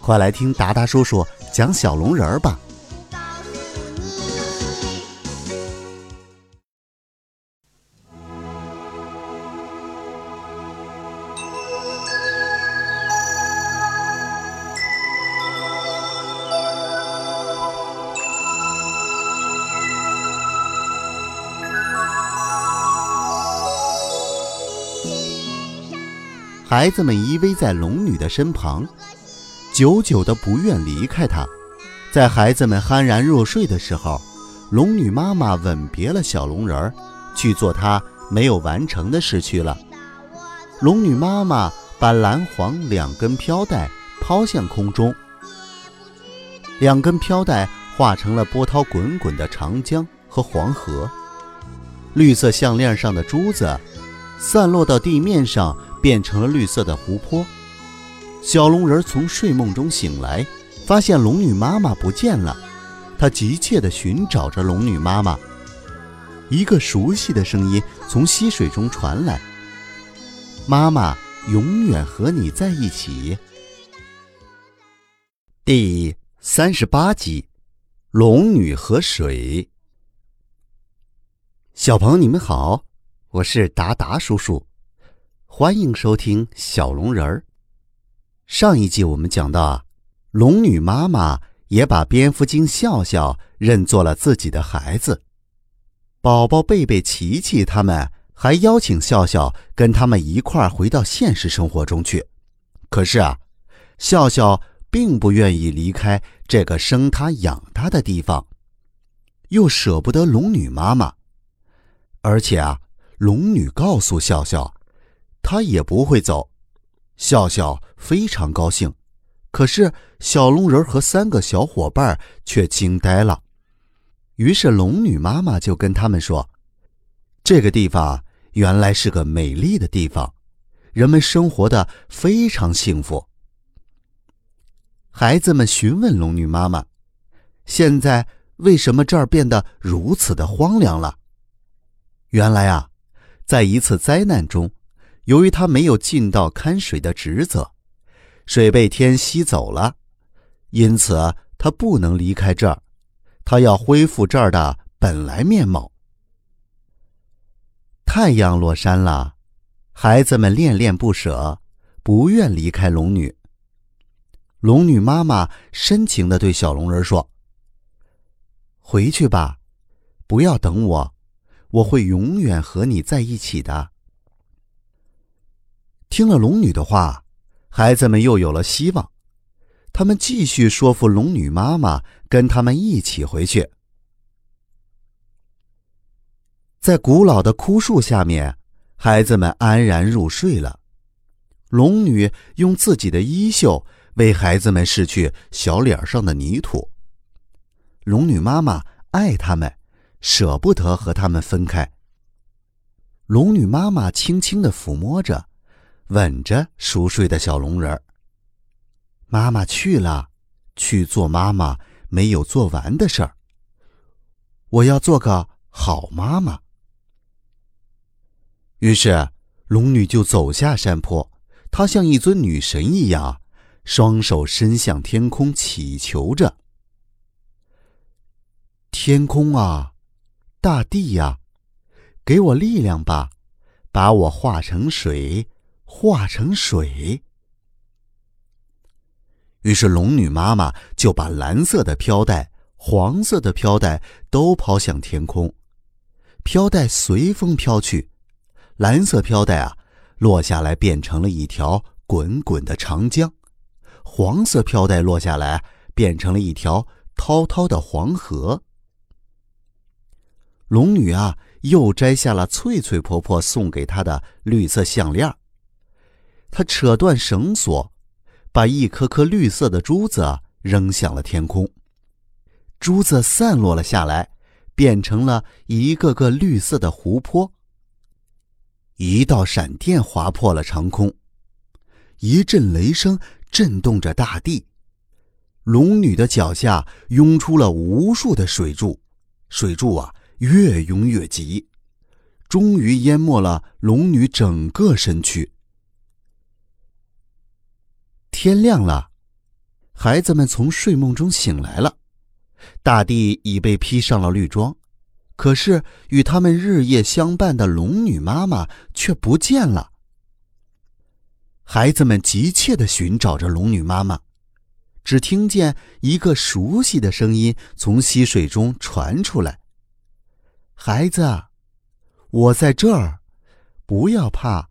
快来听达达叔叔讲小龙人儿吧。孩子们依偎在龙女的身旁，久久的不愿离开她。在孩子们酣然入睡的时候，龙女妈妈吻别了小龙人儿，去做她没有完成的事去了。龙女妈妈把蓝黄两根飘带抛向空中，两根飘带化成了波涛滚滚的长江和黄河。绿色项链上的珠子散落到地面上。变成了绿色的湖泊。小龙人从睡梦中醒来，发现龙女妈妈不见了。他急切地寻找着龙女妈妈。一个熟悉的声音从溪水中传来：“妈妈永远和你在一起。”第三十八集：龙女和水。小朋友，你们好，我是达达叔叔。欢迎收听小龙人儿。上一集我们讲到啊，龙女妈妈也把蝙蝠精笑笑认作了自己的孩子，宝宝贝贝、琪琪他们还邀请笑笑跟他们一块儿回到现实生活中去。可是啊，笑笑并不愿意离开这个生他养他的地方，又舍不得龙女妈妈，而且啊，龙女告诉笑笑。她也不会走，笑笑非常高兴，可是小龙人和三个小伙伴却惊呆了。于是龙女妈妈就跟他们说：“这个地方原来是个美丽的地方，人们生活的非常幸福。”孩子们询问龙女妈妈：“现在为什么这儿变得如此的荒凉了？”原来啊，在一次灾难中。由于他没有尽到看水的职责，水被天吸走了，因此他不能离开这儿。他要恢复这儿的本来面貌。太阳落山了，孩子们恋恋不舍，不愿离开龙女。龙女妈妈深情的对小龙人说：“回去吧，不要等我，我会永远和你在一起的。”听了龙女的话，孩子们又有了希望。他们继续说服龙女妈妈跟他们一起回去。在古老的枯树下面，孩子们安然入睡了。龙女用自己的衣袖为孩子们拭去小脸上的泥土。龙女妈妈爱他们，舍不得和他们分开。龙女妈妈轻轻的抚摸着。吻着熟睡的小龙人儿。妈妈去了，去做妈妈没有做完的事儿。我要做个好妈妈。于是，龙女就走下山坡，她像一尊女神一样，双手伸向天空，祈求着：“天空啊，大地呀，给我力量吧，把我化成水。”化成水，于是龙女妈妈就把蓝色的飘带、黄色的飘带都抛向天空，飘带随风飘去，蓝色飘带啊落下来变成了一条滚滚的长江，黄色飘带落下来变成了一条滔滔的黄河。龙女啊，又摘下了翠翠婆婆送给她的绿色项链。他扯断绳索，把一颗颗绿色的珠子扔向了天空。珠子散落了下来，变成了一个个绿色的湖泊。一道闪电划破了长空，一阵雷声震动着大地。龙女的脚下涌出了无数的水柱，水柱啊，越涌越急，终于淹没了龙女整个身躯。天亮了，孩子们从睡梦中醒来了，大地已被披上了绿装，可是与他们日夜相伴的龙女妈妈却不见了。孩子们急切地寻找着龙女妈妈，只听见一个熟悉的声音从溪水中传出来：“孩子，我在这儿，不要怕，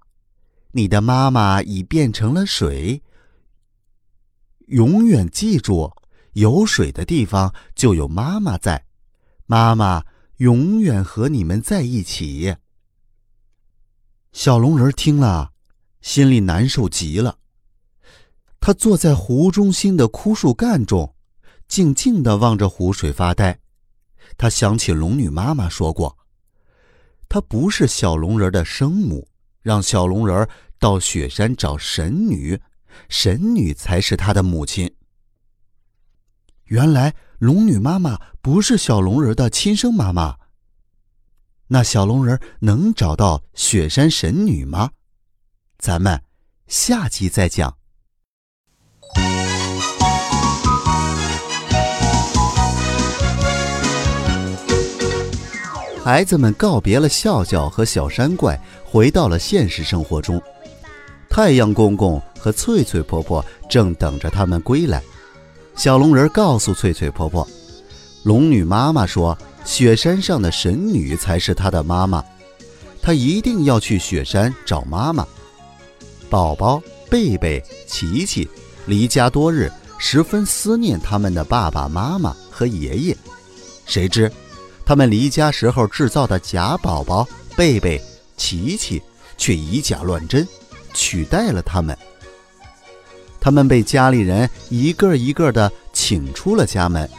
你的妈妈已变成了水。”永远记住，有水的地方就有妈妈在，妈妈永远和你们在一起。小龙人听了，心里难受极了。他坐在湖中心的枯树干中，静静的望着湖水发呆。他想起龙女妈妈说过，她不是小龙人的生母，让小龙人到雪山找神女。神女才是他的母亲。原来龙女妈妈不是小龙人的亲生妈妈。那小龙人能找到雪山神女吗？咱们下集再讲。孩子们告别了笑笑和小山怪，回到了现实生活中。太阳公公和翠翠婆婆正等着他们归来。小龙人告诉翠翠婆婆，龙女妈妈说，雪山上的神女才是她的妈妈，她一定要去雪山找妈妈。宝宝、贝贝、琪琪离家多日，十分思念他们的爸爸妈妈和爷爷。谁知，他们离家时候制造的假宝宝贝贝、琪琪，却以假乱真。取代了他们，他们被家里人一个一个的请出了家门。